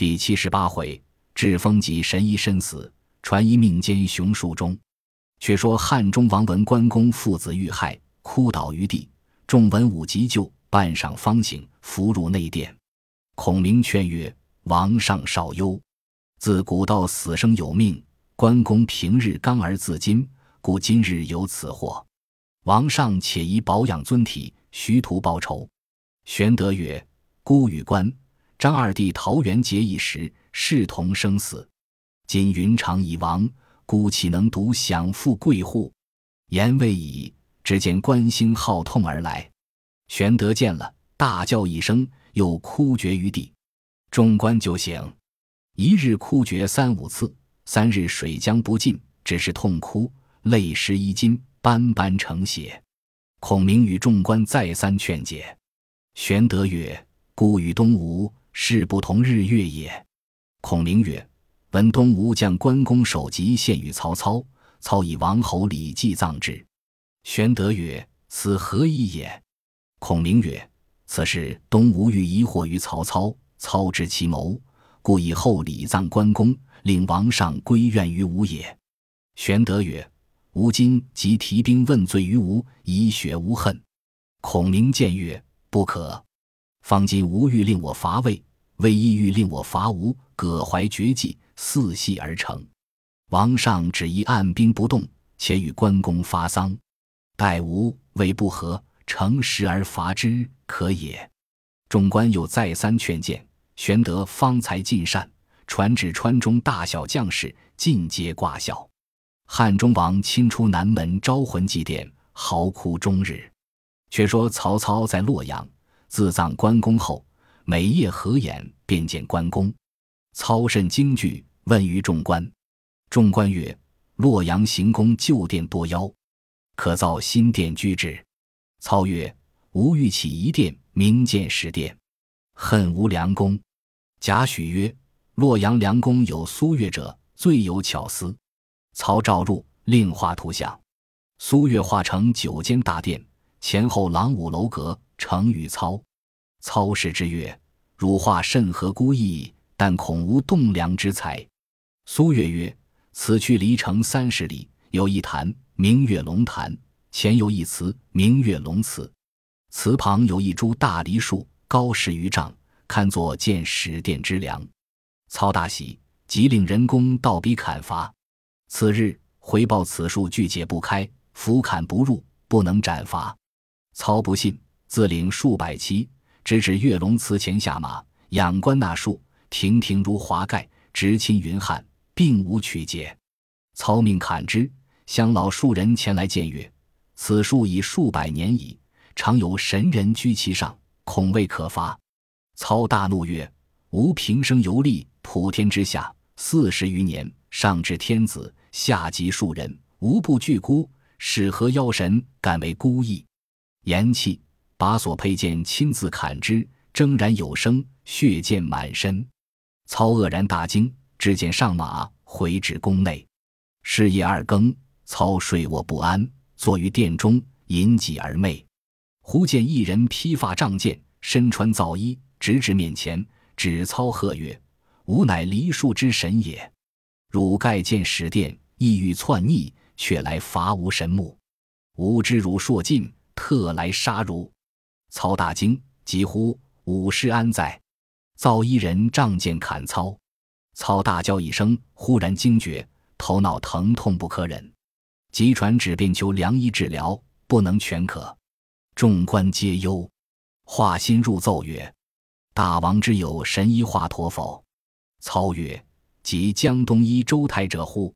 第七十八回，至风及神医身死，传医命兼雄树中。却说汉中王闻关公父子遇害，哭倒于地。众文武急救，半晌方醒，扶入内殿。孔明劝曰：“王上少忧，自古道死生有命。关公平日刚而自矜，故今日有此祸。王上且宜保养尊体，徐图报仇。”玄德曰：“孤与关张二弟桃园结义时，视同生死。今云长已亡，孤岂能独享富贵乎？”言未已。只见关兴号痛而来，玄德见了，大叫一声，又哭绝于地。众官就醒，一日哭绝三五次，三日水浆不进，只是痛哭，泪湿衣襟，斑斑成血。孔明与众官再三劝解，玄德曰：“孤与东吴事不同日月也。”孔明曰：“闻东吴将关公首级献与曹操，操以王侯礼祭葬之。”玄德曰：“此何意也？”孔明曰：“此事东吴欲疑惑于曹操，操知其谋，故以厚礼葬关公，令王上归怨于吴也。”玄德曰：“吾今即提兵问罪于吴，以雪无恨。”孔明见曰：“不可。方今吴欲令我伐魏，魏亦欲令我伐吴，葛怀绝技，四系而成。王上只宜按兵不动，且与关公发丧。”待吴魏不和，乘时而伐之，可也。众官又再三劝谏，玄德方才尽善，传旨川中大小将士尽皆挂孝。汉中王亲出南门招魂祭奠，嚎哭终日。却说曹操在洛阳自葬关公后，每夜合眼便见关公。操甚惊惧，问于众官。众官曰：“洛阳行宫旧殿多妖。”可造新殿居之。操曰：“吾欲起一殿，名建始殿，恨无良公。”贾诩曰：“洛阳良公有苏越者，最有巧思。”操召入，令画图像。苏越画成九间大殿，前后廊五楼阁，成与操。操视之曰：“汝画甚合孤意，但恐无栋梁之才。”苏越曰：“此去离城三十里，有一潭。”明月龙潭前有一祠，明月龙祠，祠旁有一株大梨树，高十余丈，堪作建始殿之梁。操大喜，即令人工倒逼砍伐。次日回报此树拒解不开，斧砍不入，不能斩伐。操不信，自领数百骑，直指月龙祠前下马，仰观那树，亭亭如华盖，直侵云汉，并无曲解。操命砍之。乡老数人前来见曰：“此树已数百年矣，常有神人居其上，恐未可伐。”操大怒曰：“吾平生游历普天之下四十余年，上至天子，下及庶人，无不惧孤，使何妖神敢为孤意？”言讫，把所佩剑亲自砍之，铮然有声，血溅满身。操愕然大惊，只见上马回至宫内。是夜二更。操睡卧不安，坐于殿中，饮几而寐。忽见一人披发仗剑，身穿皂衣，直至面前，指操喝曰：“吾乃梨树之神也！汝盖见始殿，意欲篡逆，却来伐吾神木。吾知汝硕尽，特来杀汝。”操大惊，急呼：“武师安在？”皂衣人仗剑砍操。操大叫一声，忽然惊觉，头脑疼痛不可忍。急传旨便求良医治疗，不能全可。众官皆忧。华歆入奏曰：“大王之有神医华佗否？”操曰：“即江东医周泰者乎？”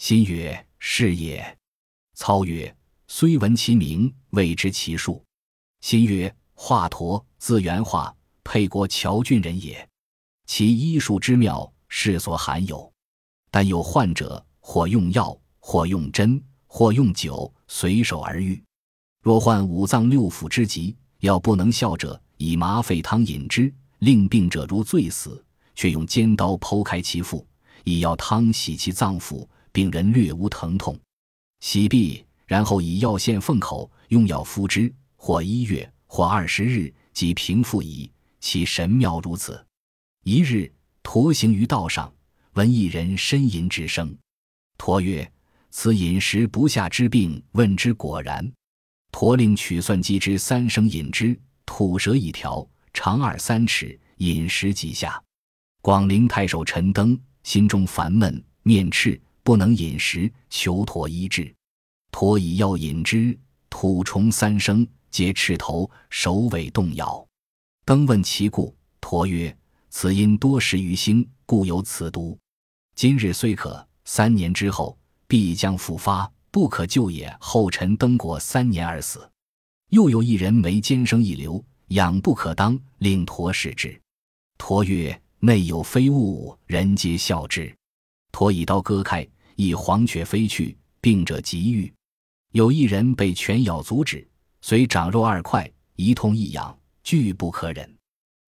歆曰：“是也。”操曰：“虽闻其名，未知其数。”新曰：“华佗，字元化，沛国谯郡人也。其医术之妙，世所罕有。但有患者，或用药，或用针。”或用酒随手而愈。若患五脏六腑之疾，药不能效者，以麻沸汤饮之，令病者如醉死，却用尖刀剖开其腹，以药汤洗其脏腑，病人略无疼痛。洗毕，然后以药线缝口，用药敷之，或一月，或二十日，即平复矣。其神妙如此。一日，驼行于道上，闻一人呻吟之声。驼曰：“此饮食不下之病，问之果然。”驼令取蒜鸡之三升饮之，吐舌一条，长二三尺，饮食即下。广陵太守陈登心中烦闷，面赤，不能饮食，求驼医治。驼以药饮之，吐虫三升，皆赤头，首尾动摇。登问其故，驼曰：“此因多食鱼腥，故有此毒。今日虽可，三年之后必将复发。”不可救也。后臣登国三年而死。又有一人为奸生一流，养不可当，令驼视之。驼曰：“内有非物，人皆笑之。”驼以刀割开，一黄雀飞去，病者急愈。有一人被犬咬足趾，虽长肉二块，一痛一痒，俱不可忍。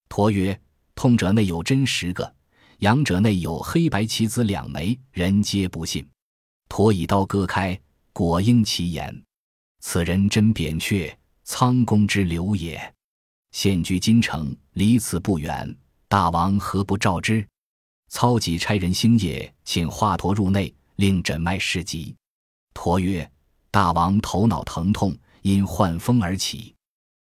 驼曰：“痛者内有针十个，痒者内有黑白棋子两枚，人皆不信。”驼以刀割开。果应其言，此人真扁鹊，苍公之流也。现居京城，离此不远。大王何不召之？操己差人星夜请华佗入内，令诊脉试疾。佗曰：“大王头脑疼痛，因患风而起，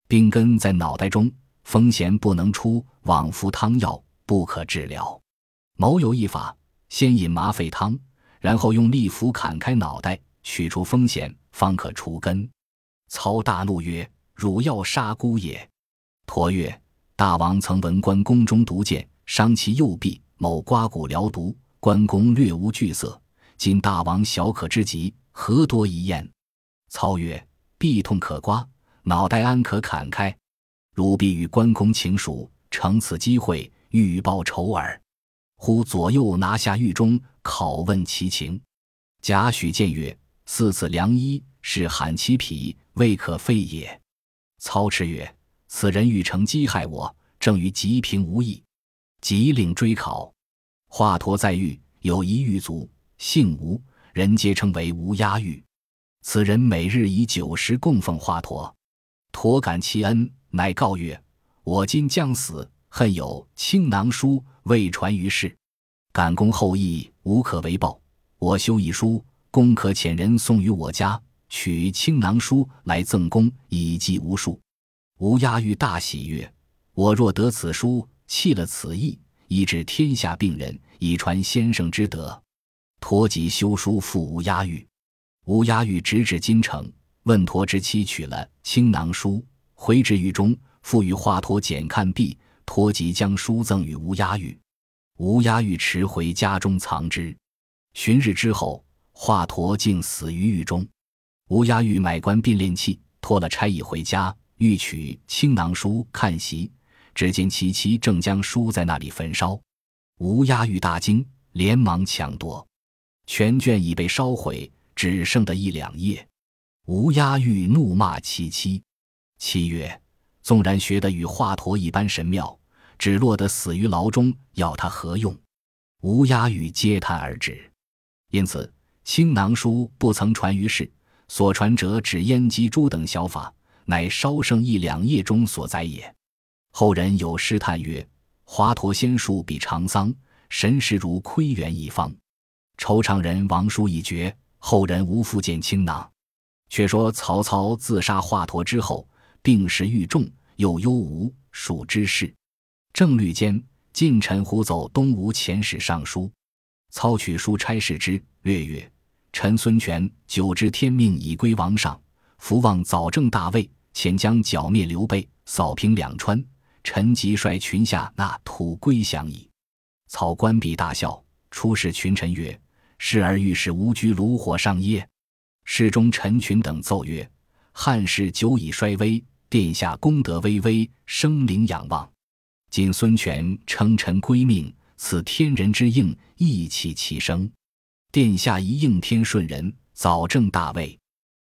病根在脑袋中，风弦不能出，往服汤药，不可治疗。某有一法，先饮麻沸汤，然后用利斧砍开脑袋。”取出风险，方可除根。操大怒曰：“汝要杀孤也！”驼曰：“大王曾闻关公中毒箭伤其右臂，某刮骨疗毒，关公略无惧色。今大王小可之极，何多一验？”操曰：“臂痛可刮，脑袋安可砍开？汝必与关公情属，乘此机会，欲报仇耳。”忽左右拿下狱中，拷问其情。贾诩见曰。四次良医是罕其匹，未可废也。操持曰：“此人欲乘机害我，正与吉平无异。”即令追考。华佗在狱，有一狱卒，姓吴，人皆称为吴押狱。此人每日以酒食供奉华佗。佗感其恩，乃告曰：“我今将死，恨有青囊书未传于世，感公后意，无可为报。我修一书。”公可遣人送于我家，取青囊书来赠公，以记无数。吴押狱大喜曰：“我若得此书，弃了此意，以治天下病人，以传先生之德。”托即修书付吴押狱。乌鸦狱直至京城，问陀之妻取了青囊书，回至狱中，复与华佗检看毕，托即将书赠与乌鸦狱。乌鸦狱持回家中藏之。旬日之后。华佗竟死于狱中，乌鸦狱买官并练器，托了差役回家，欲取青囊书看习，只见其妻正将书在那里焚烧。乌鸦狱大惊，连忙抢夺，全卷已被烧毁，只剩得一两页。吴押狱怒骂其妻，妻曰：“纵然学得与华佗一般神妙，只落得死于牢中，要他何用？”吴押狱嗟叹而止。因此。青囊书不曾传于世，所传者只燕鸡珠等小法，乃稍剩一两页中所载也。后人有诗叹曰：“华佗仙术比长桑，神识如窥园一方。惆怅人亡书已绝，后人无复见青囊。”却说曹操自杀华佗之后，病势愈重，又忧吴蜀之事。正虑间，近臣胡走东吴遣使上书，操取书差事之，略曰。臣孙权久知天命已归王上，福望早正大位，遣将剿灭刘备，扫平两川。臣即率群下纳土归降矣。曹官毕大笑，出使群臣曰：“是而欲使吾居炉火上耶？”侍中陈群等奏曰：“汉室久已衰微，殿下功德巍巍，生灵仰望。今孙权称臣归命，此天人之应，义气其生。”殿下一应天顺人，早正大位。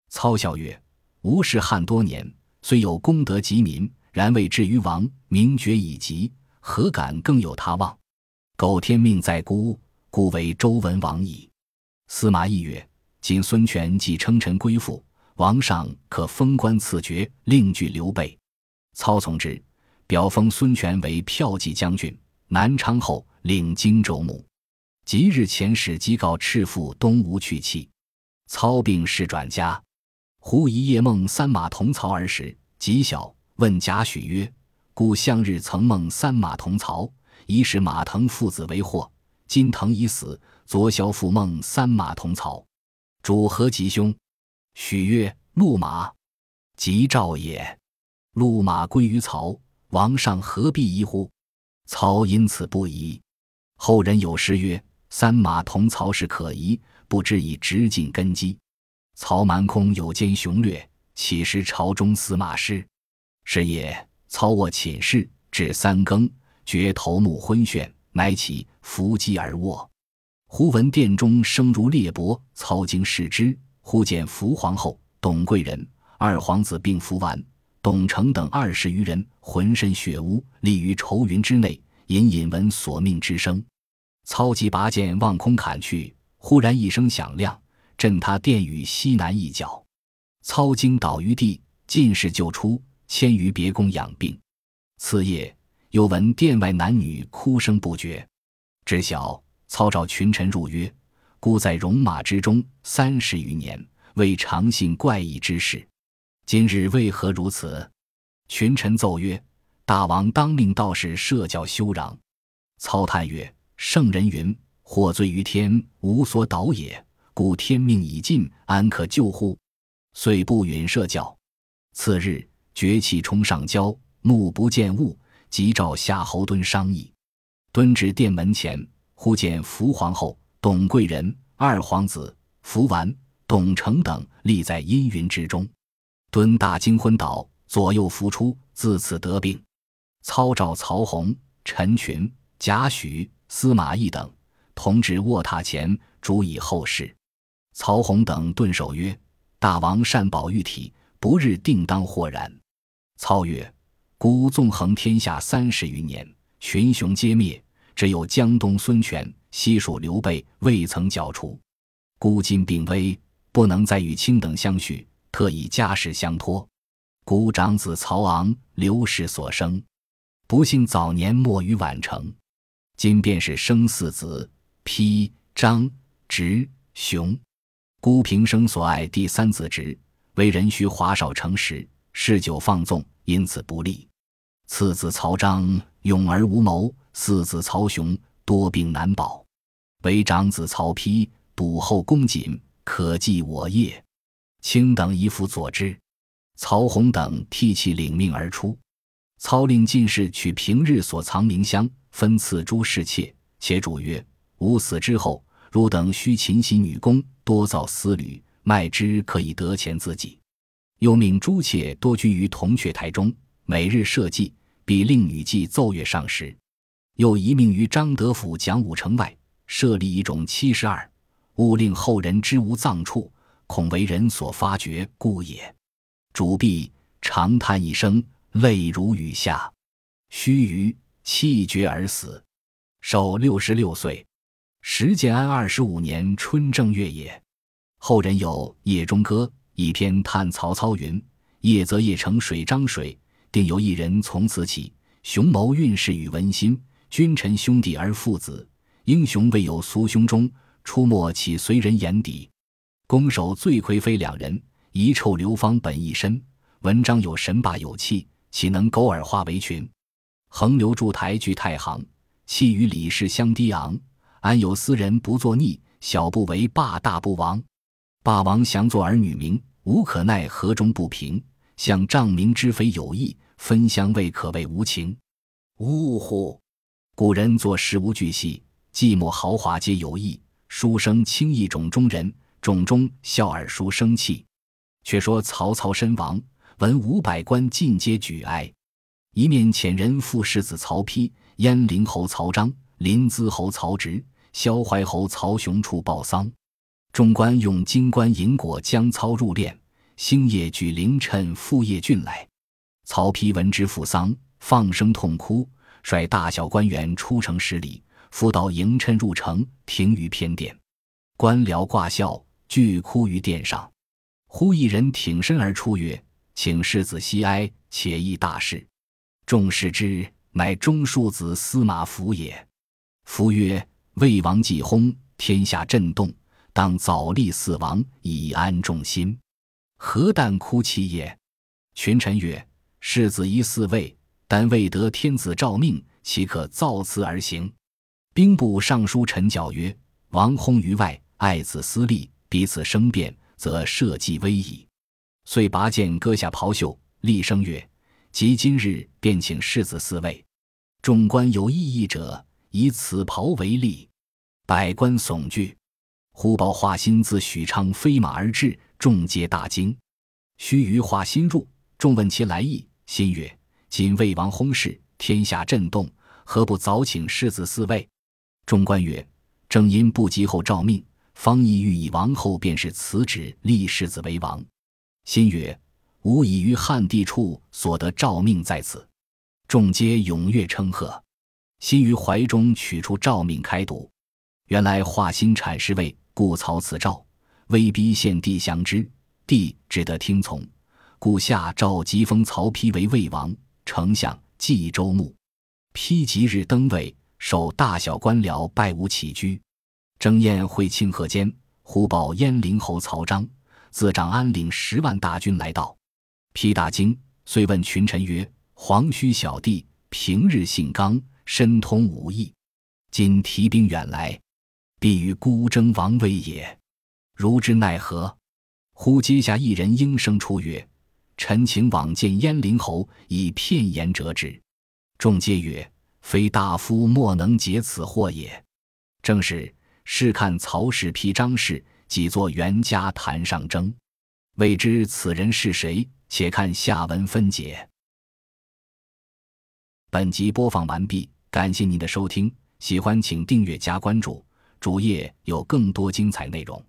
操笑曰：“吾是汉多年，虽有功德及民，然未至于亡。名爵已极，何敢更有他望？苟天命在孤，故为周文王矣。”司马懿曰：“今孙权既称臣归附，王上可封官赐爵，另据刘备。”操从之，表封孙权为骠骑将军、南昌后，领荆州牧。即日遣使即告赤父东吴去气。操病事转家。忽一夜梦三马同槽而食，极小。问贾诩曰：“故向日曾梦三马同槽，疑是马腾父子为祸。今腾已死，昨宵复梦三马同槽，主何吉凶？”许曰：“路马，吉兆也。路马归于曹，王上何必疑乎？”曹因此不疑。后人有诗曰：“三马同槽是可疑，不知以直进根基。”曹蛮空有奸雄略，岂识朝中司马师？是夜，操卧寝室，至三更，觉头目昏眩，乃起伏击而卧。忽闻殿中声如裂帛，操惊视之，忽见福皇后、董贵人、二皇子并福完、董承等二十余人，浑身血污，立于愁云之内，隐隐闻索命之声。操即拔剑望空砍去，忽然一声响亮，震他殿宇西南一角。操惊倒于地，进士救出。迁于别宫养病，次夜又闻殿外男女哭声不绝，知晓操召群臣入曰：“孤在戎马之中三十余年，未尝信怪异之事，今日为何如此？”群臣奏曰：“大王当命道士设教修壤。”操叹曰：“圣人云：祸罪于天，无所导也。故天命已尽，安可救乎？”遂不允设教。次日。崛起冲上交，目不见物，即召夏侯惇商议。蹲至殿门前，忽见福皇后、董贵人、二皇子福完、董承等立在阴云之中。蹲大惊，昏倒，左右扶出，自此得病。操召曹洪、陈群、贾诩、司马懿等同至卧榻前，主以后事。曹洪等顿首曰：“大王善保玉体，不日定当豁然。”操曰：“孤纵横天下三十余年，群雄皆灭，只有江东孙权、西蜀刘备未曾剿除。孤今病危，不能再与卿等相续，特以家事相托。孤长子曹昂，刘氏所生，不幸早年没于宛城。今便是生四子：丕、张、直、雄。孤平生所爱第三子直，为人须华少成实。”嗜酒放纵，因此不利。次子曹彰勇而无谋，四子曹雄多病难保，唯长子曹丕笃厚恭谨，可继我业。卿等一辅佐之。曹洪等涕泣领命而出。操令进士取平日所藏名香，分赐诸侍妾。且主曰：“吾死之后，汝等须勤洗女工，多造丝缕，卖之可以得钱自己。”又命诸妾多居于铜雀台中，每日设祭，必令女妓奏乐上时。又遗命于张德府讲武城外设立一种七十二，勿令后人知无葬处，恐为人所发觉，故也。主婢长叹一声，泪如雨下。须臾，气绝而死，寿六十六岁。时建安二十五年春正月也。后人有《夜中歌》。一篇叹曹操云：“夜则夜成水涨水，定有一人从此起，雄谋运势与文心，君臣兄弟而父子，英雄未有苏兄中，出没岂随人眼底？攻守罪魁非两人，遗臭流芳本一身。文章有神霸有气，岂能苟而化为群？横流筑台据太行，气与李氏相低昂。安有斯人不作逆？小不为霸，大不亡。霸王降作儿女名。”无可奈何中不平，向仗明之非有意，分相未可谓无情。呜呼！古人做事无巨细，寂寞豪华皆有意。书生轻易冢中人，冢中笑尔书生气。却说曹操身亡，文武百官尽皆举哀。一面遣人赴世子曹丕、鄢陵侯曹彰、临淄侯曹植、萧淮侯曹雄处报丧。众官用金冠银果将操入殓，星夜举凌晨赴邺郡来。曹丕闻之父丧，放声痛哭，率大小官员出城十里，扶到迎趁入城，停于偏殿。官僚挂孝，俱哭于殿上。忽一人挺身而出，曰：“请世子息哀，且议大事。”众视之，乃中庶子司马孚也。夫曰：“魏王既薨，天下震动，当早立嗣王，以安众心。何但哭泣也？”群臣曰：“世子宜嗣位，但未得天子诏命，岂可造次而行？”兵部尚书陈教曰：“王薨于外，爱子私利，彼此生变，则社稷危矣。”遂拔剑，割下袍袖，厉声曰：“即今日，便请世子嗣位。”众官有异议者。以此袍为例，百官悚惧。忽报华歆自许昌飞马而至，众皆大惊。须臾，华歆入，众问其来意。歆曰：“今魏王薨逝，天下震动，何不早请世子嗣位？”众官曰：“正因不及后诏命，方意欲以王后便是辞旨立世子为王。”歆曰：“吾已于汉帝处所得诏命在此。”众皆踊跃称贺。心于怀中取出诏命开读，原来华歆阐释为，故曹此诏，威逼献帝降之，帝只得听从，故下诏即封曹丕为魏王，丞相冀州牧。丕即日登位，受大小官僚拜舞起居，征宴会庆贺间，忽报鄢陵侯曹彰自长安领十万大军来到，丕大惊，遂问群臣曰：“黄须小弟平日性刚。”深通武艺，今提兵远来，必与孤争王位也。如之奈何？忽阶下一人应声出曰：“臣请往见燕陵侯，以片言折之。”众皆曰：“非大夫莫能解此惑也。”正是试看曹氏批张氏，几作袁家谈上争，未知此人是谁？且看下文分解。本集播放完毕。感谢您的收听，喜欢请订阅加关注，主页有更多精彩内容。